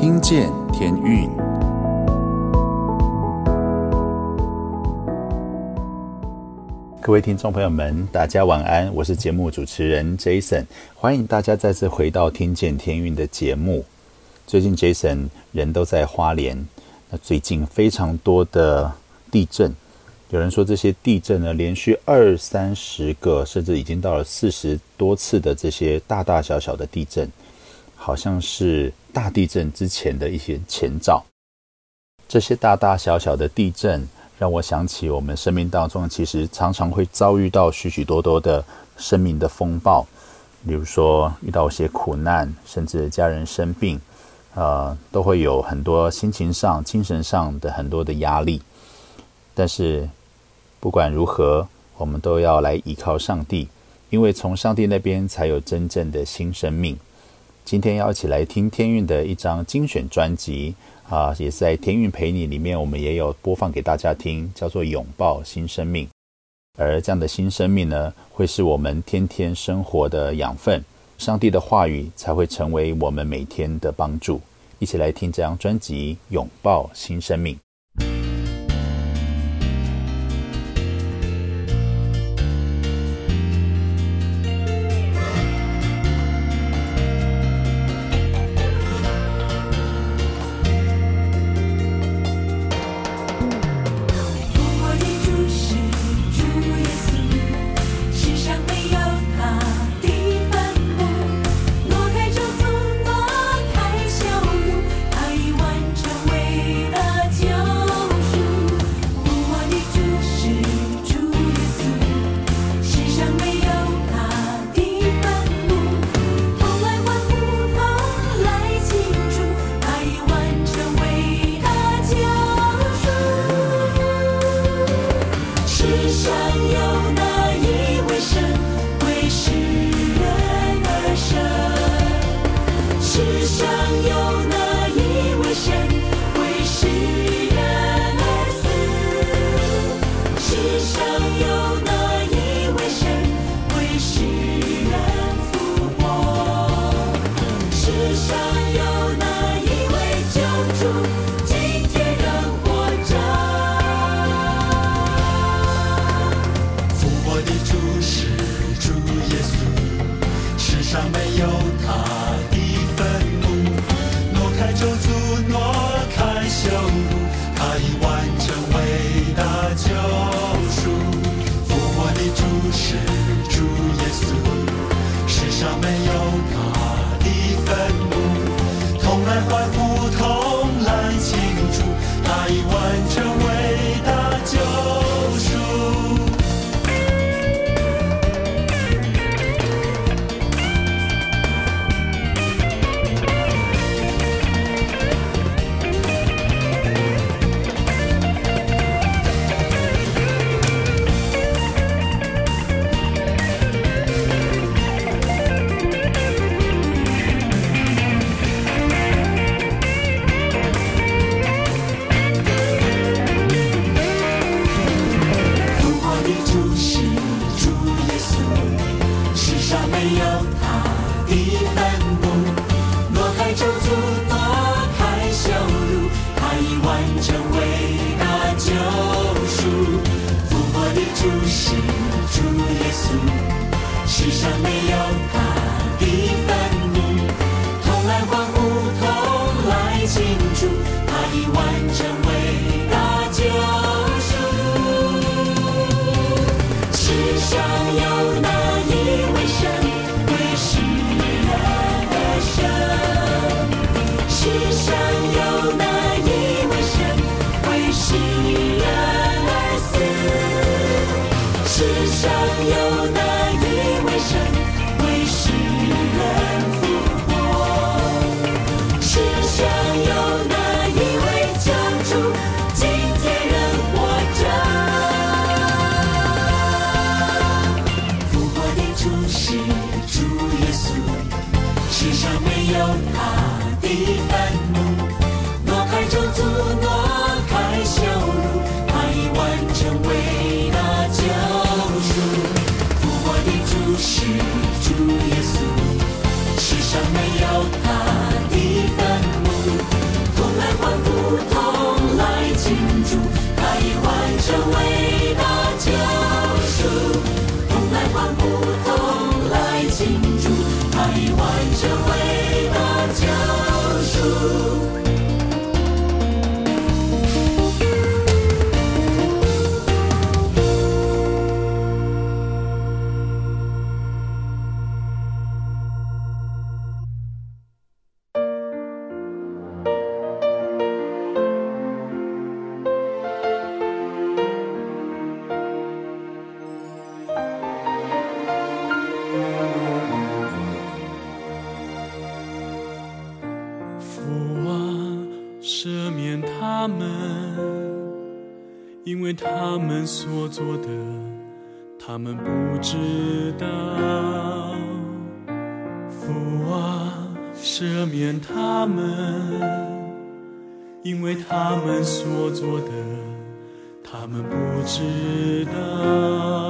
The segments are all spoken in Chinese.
听见天运。各位听众朋友们，大家晚安，我是节目主持人 Jason，欢迎大家再次回到《听见天运》的节目。最近 Jason 人都在花莲，那最近非常多的地震。有人说，这些地震呢，连续二三十个，甚至已经到了四十多次的这些大大小小的地震，好像是大地震之前的一些前兆。这些大大小小的地震，让我想起我们生命当中其实常常会遭遇到许许多多的生命的风暴，比如说遇到一些苦难，甚至家人生病，呃，都会有很多心情上、精神上的很多的压力，但是。不管如何，我们都要来依靠上帝，因为从上帝那边才有真正的新生命。今天要一起来听天运的一张精选专辑啊，也在天运陪你里面，我们也有播放给大家听，叫做《拥抱新生命》。而这样的新生命呢，会是我们天天生活的养分，上帝的话语才会成为我们每天的帮助。一起来听这张专辑《拥抱新生命》。有他的坟墓挪开咒诅挪开羞辱他已完成伟大救赎。复活的主是主耶稣。世上没有为他们所做的，他们不知道。父啊，赦免他们，因为他们所做的，他们不知道。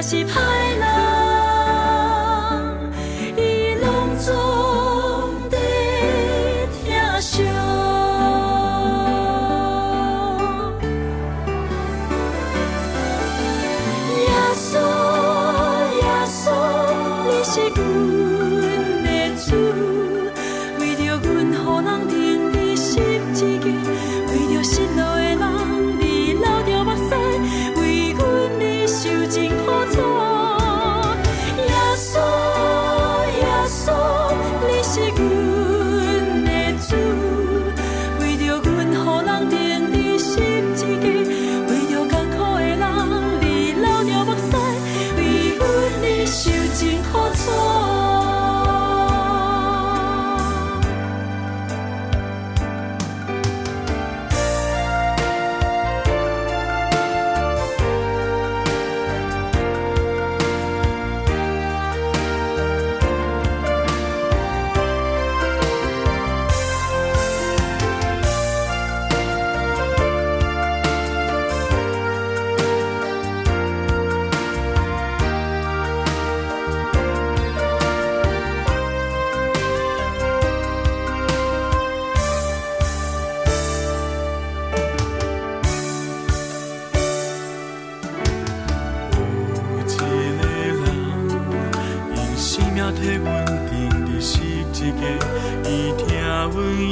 是歹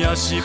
要是。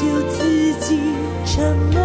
就自己沉默。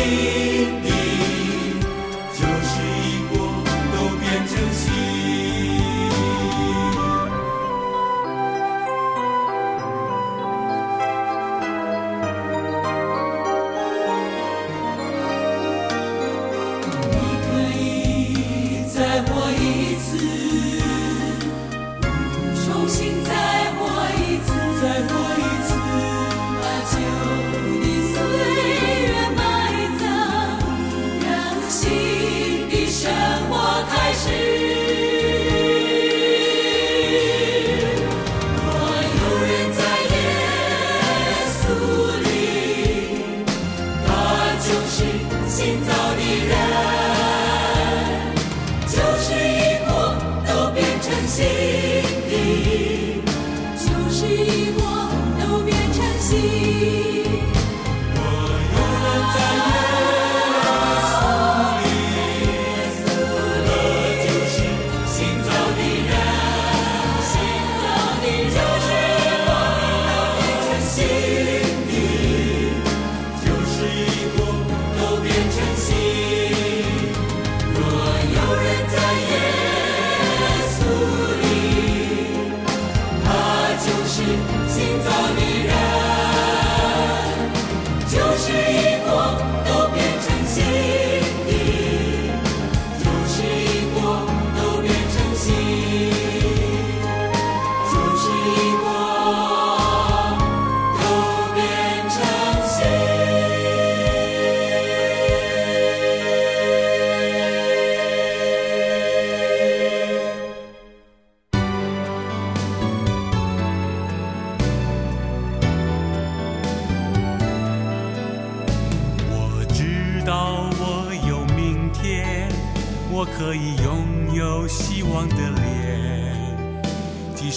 see.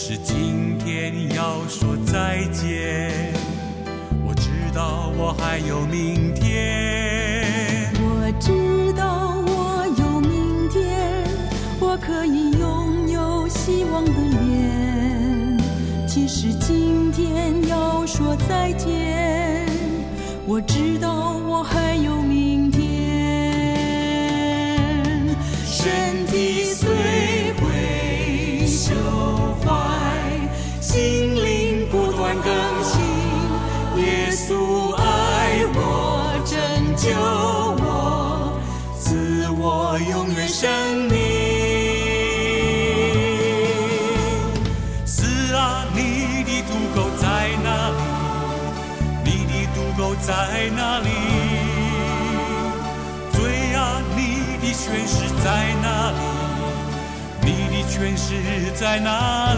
是今天要说再见。我知道我还有明天，我知道我有明天，我可以拥有希望的脸。即使今天要说再见，我知道我还有。在哪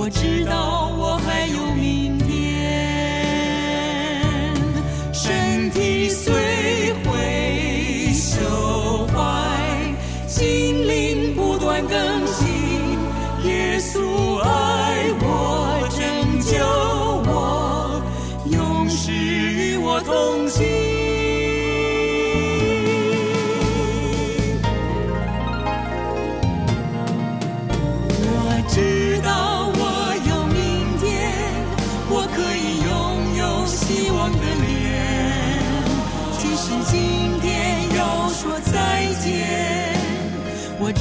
我知道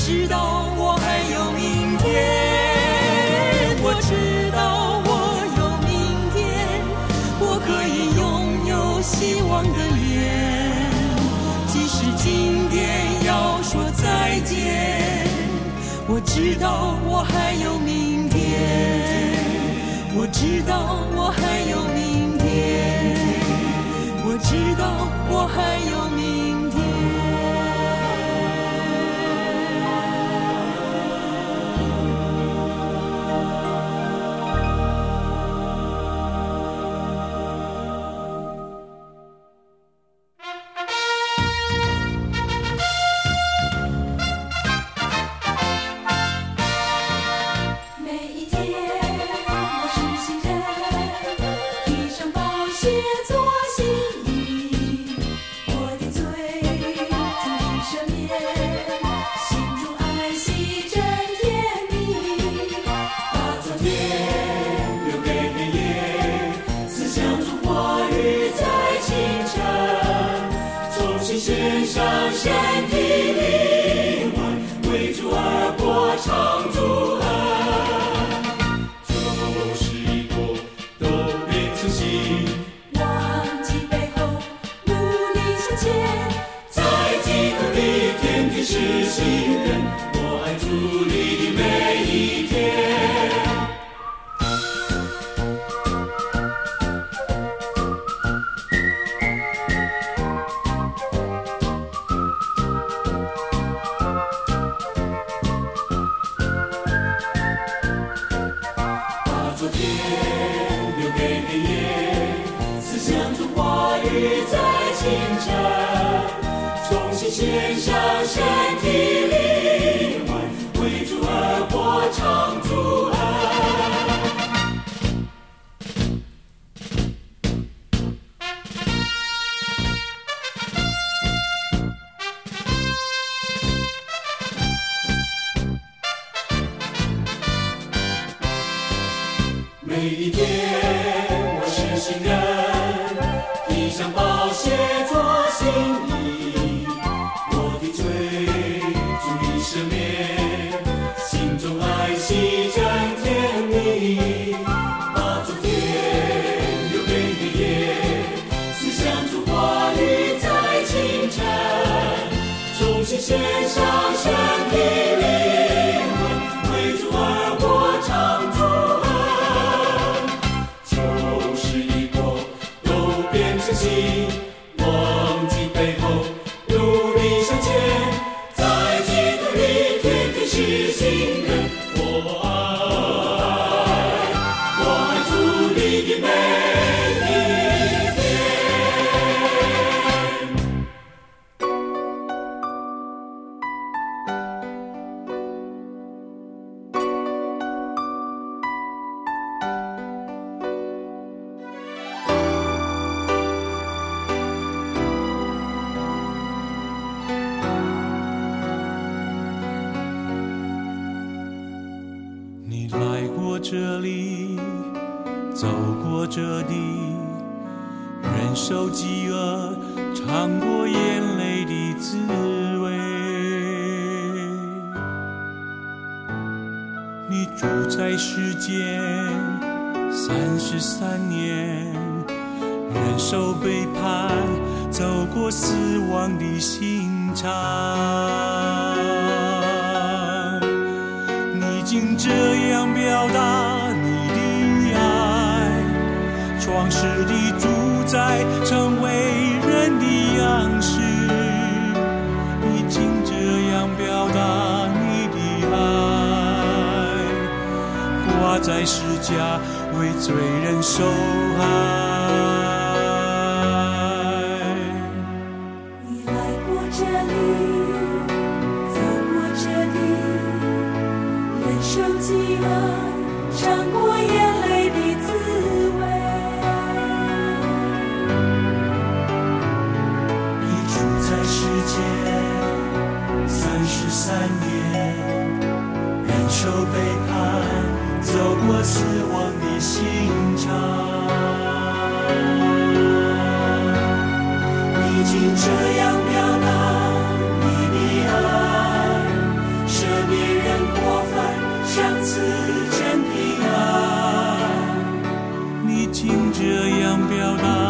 知道我还有明天，我知道我有明天，我可以拥有希望的脸，即使今天要说再见，我知道我还有明天，我知道我还有明天，我知道我还有献上身体，灵魂为主而歌唱。这样表达你的爱，舍别人过份，相慈真平爱。你竟这样表达？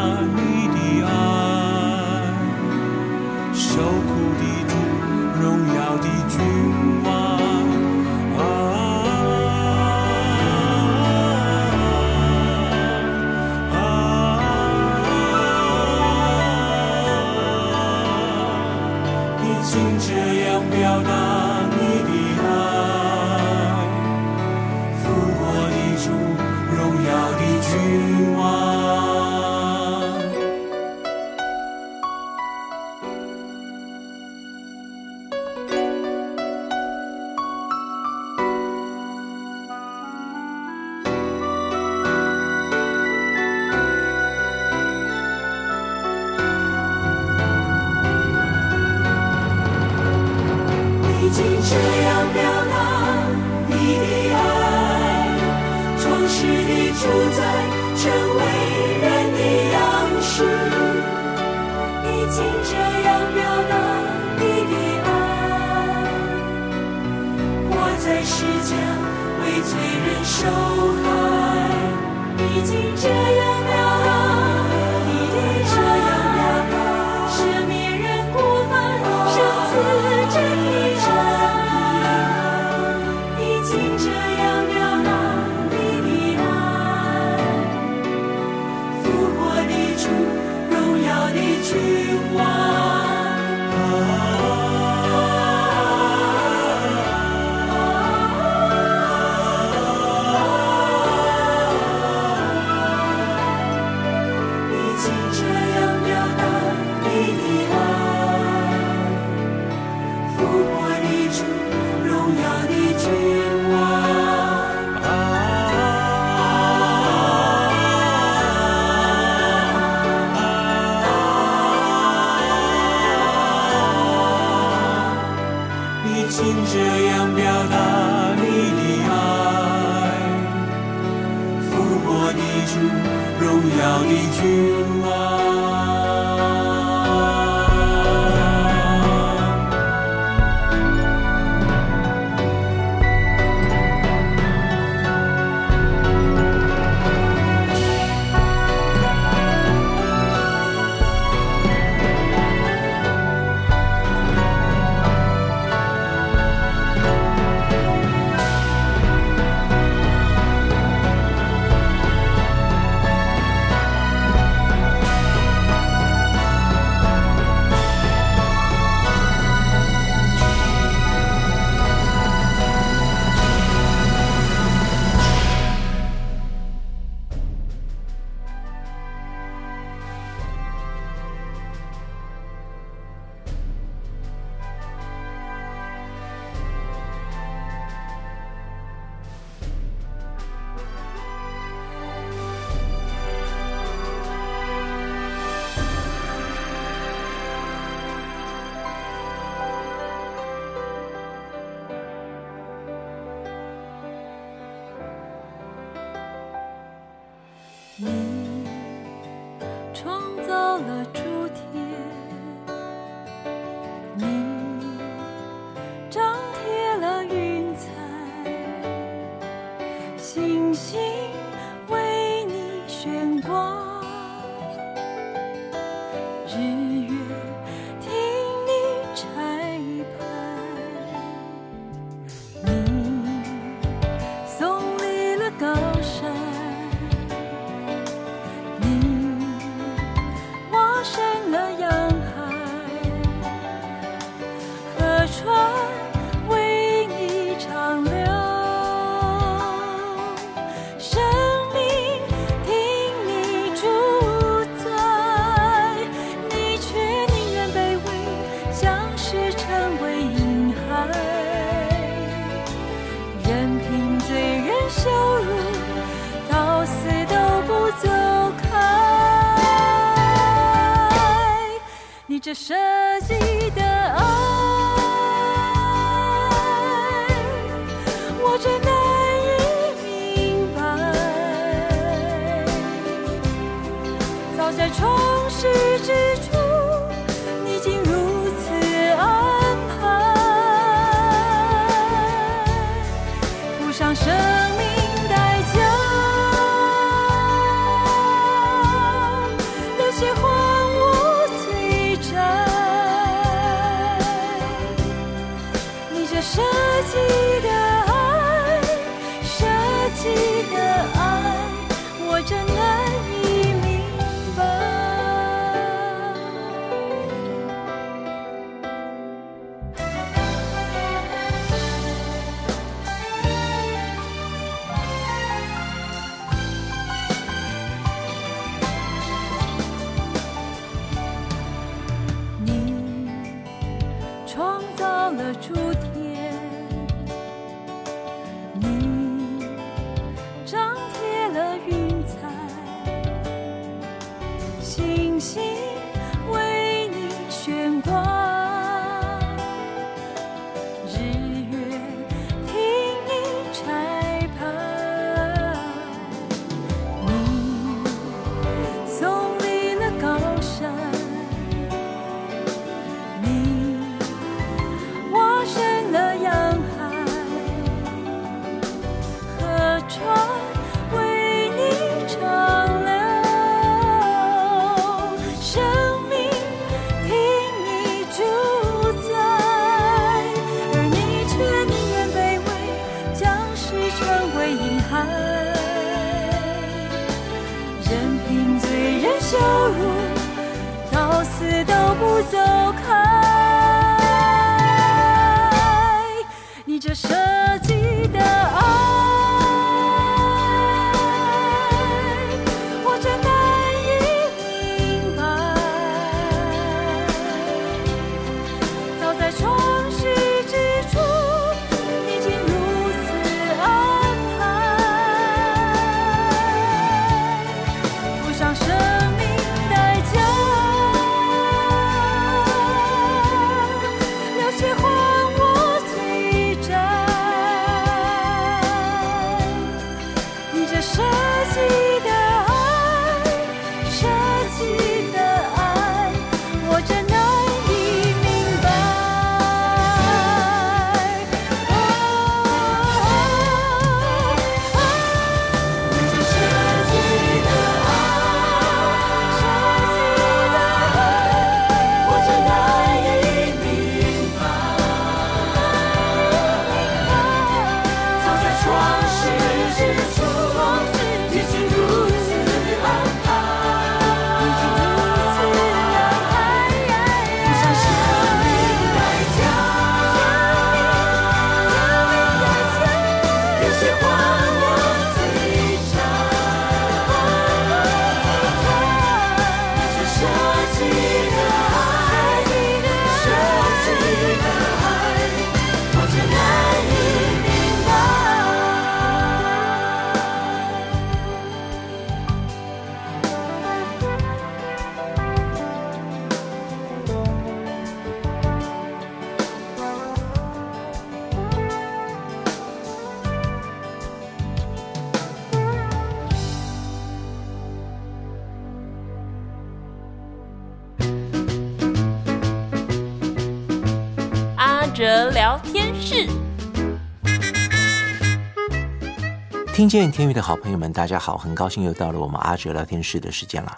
见天宇的好朋友们，大家好，很高兴又到了我们阿哲聊天室的时间了。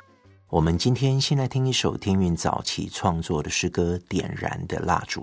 我们今天先来听一首天韵早期创作的诗歌《点燃的蜡烛》。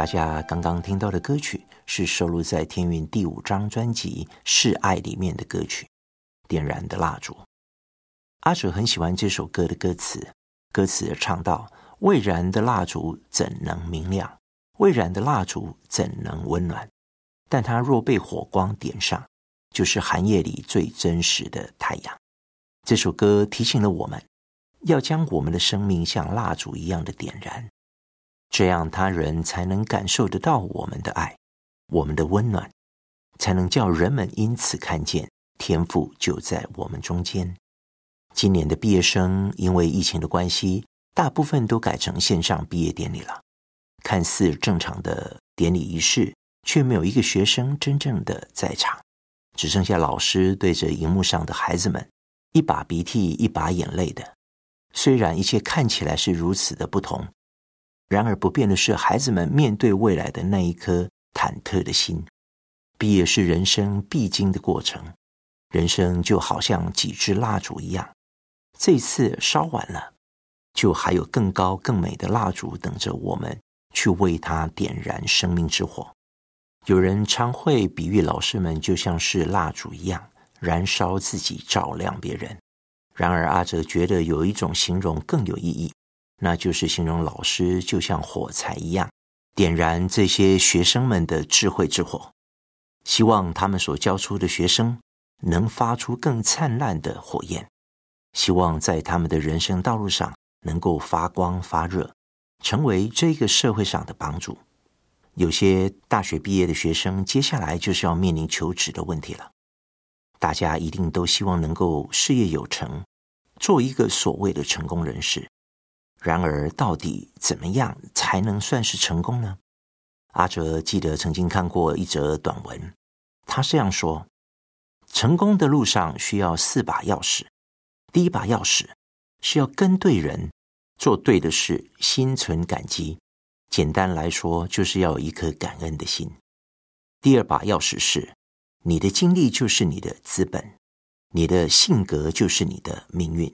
大家刚刚听到的歌曲是收录在天韵第五张专辑《示爱》里面的歌曲《点燃的蜡烛》。阿哲很喜欢这首歌的歌词，歌词唱到：“未燃的蜡烛怎能明亮？未燃的蜡烛怎能温暖？但它若被火光点上，就是寒夜里最真实的太阳。”这首歌提醒了我们，要将我们的生命像蜡烛一样的点燃。这样，他人才能感受得到我们的爱，我们的温暖，才能叫人们因此看见天赋就在我们中间。今年的毕业生因为疫情的关系，大部分都改成线上毕业典礼了。看似正常的典礼仪式，却没有一个学生真正的在场，只剩下老师对着荧幕上的孩子们，一把鼻涕一把眼泪的。虽然一切看起来是如此的不同。然而不变的是，孩子们面对未来的那一颗忐忑的心。毕业是人生必经的过程，人生就好像几支蜡烛一样，这次烧完了，就还有更高更美的蜡烛等着我们去为它点燃生命之火。有人常会比喻老师们就像是蜡烛一样，燃烧自己，照亮别人。然而阿哲觉得有一种形容更有意义。那就是形容老师就像火柴一样，点燃这些学生们的智慧之火，希望他们所教出的学生能发出更灿烂的火焰，希望在他们的人生道路上能够发光发热，成为这个社会上的帮助。有些大学毕业的学生，接下来就是要面临求职的问题了。大家一定都希望能够事业有成，做一个所谓的成功人士。然而，到底怎么样才能算是成功呢？阿哲记得曾经看过一则短文，他这样说：成功的路上需要四把钥匙。第一把钥匙是要跟对人，做对的事，心存感激。简单来说，就是要有一颗感恩的心。第二把钥匙是，你的经历就是你的资本，你的性格就是你的命运。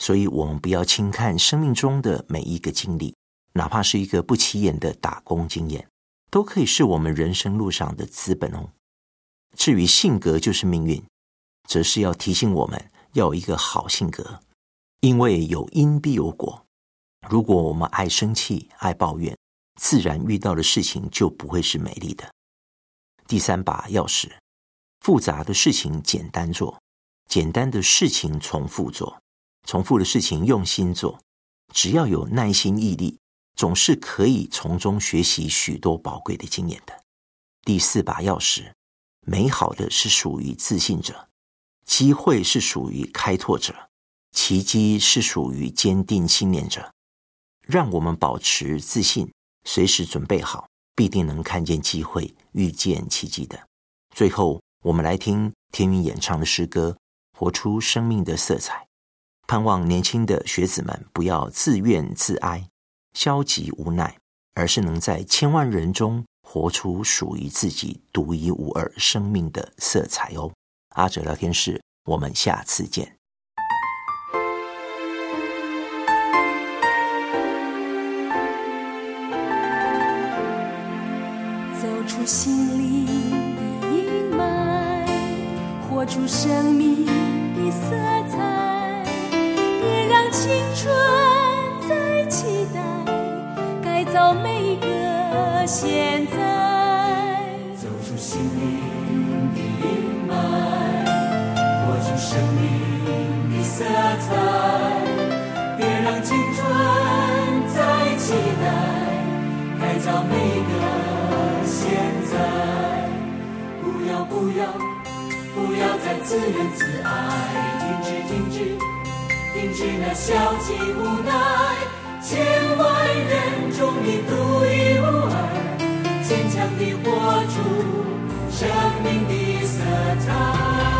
所以，我们不要轻看生命中的每一个经历，哪怕是一个不起眼的打工经验，都可以是我们人生路上的资本哦。至于性格就是命运，则是要提醒我们要有一个好性格，因为有因必有果。如果我们爱生气、爱抱怨，自然遇到的事情就不会是美丽的。第三把钥匙，复杂的事情简单做，简单的事情重复做。重复的事情用心做，只要有耐心毅力，总是可以从中学习许多宝贵的经验的。第四把钥匙：美好的是属于自信者，机会是属于开拓者，奇迹是属于坚定信念者。让我们保持自信，随时准备好，必定能看见机会，遇见奇迹的。最后，我们来听天云演唱的诗歌《活出生命的色彩》，盼望年轻的学子们不要自怨自哀、消极无奈，而是能在千万人中活出属于自己独一无二生命的色彩哦。阿哲聊天室，我们下次见。走出心灵的阴霾，活出生命的色彩，让青春再期待，改造每一个现在。走出心灵的阴霾，活出生命的色彩，别让青春再期待，改造每一个。现在，不要不要不要再自怨自艾，停止停止停止那消极无奈，千万人中你独一无二，坚强地活出生命的色彩。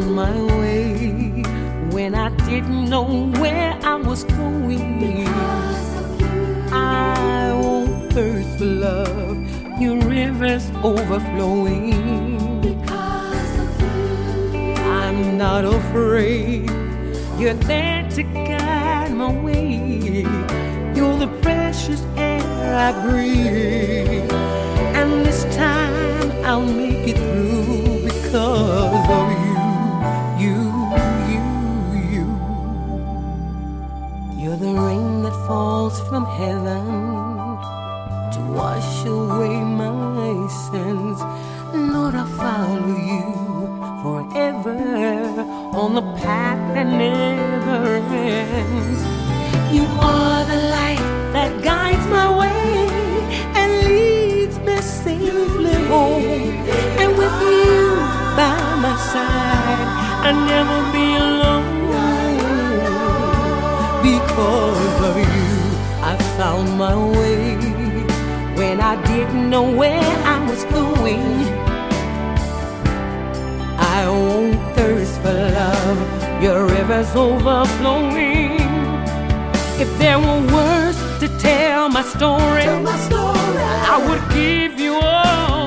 on my way when I didn't know where I was going. I won't thirst for love, your river's overflowing. Because of you. I'm not afraid, you're there to guide my way. You're the precious air I breathe, and this time I'll make it through because of you. falls from heaven to wash away my sins. Lord, I follow you forever on the path that never ends. You are the light that guides my way and leads me safely home. And with you by my side, I'll never be alone because of you I found my way when I didn't know where I was going. I won't thirst for love, your river's overflowing. If there were words to tell my story, tell my story. I would give you all.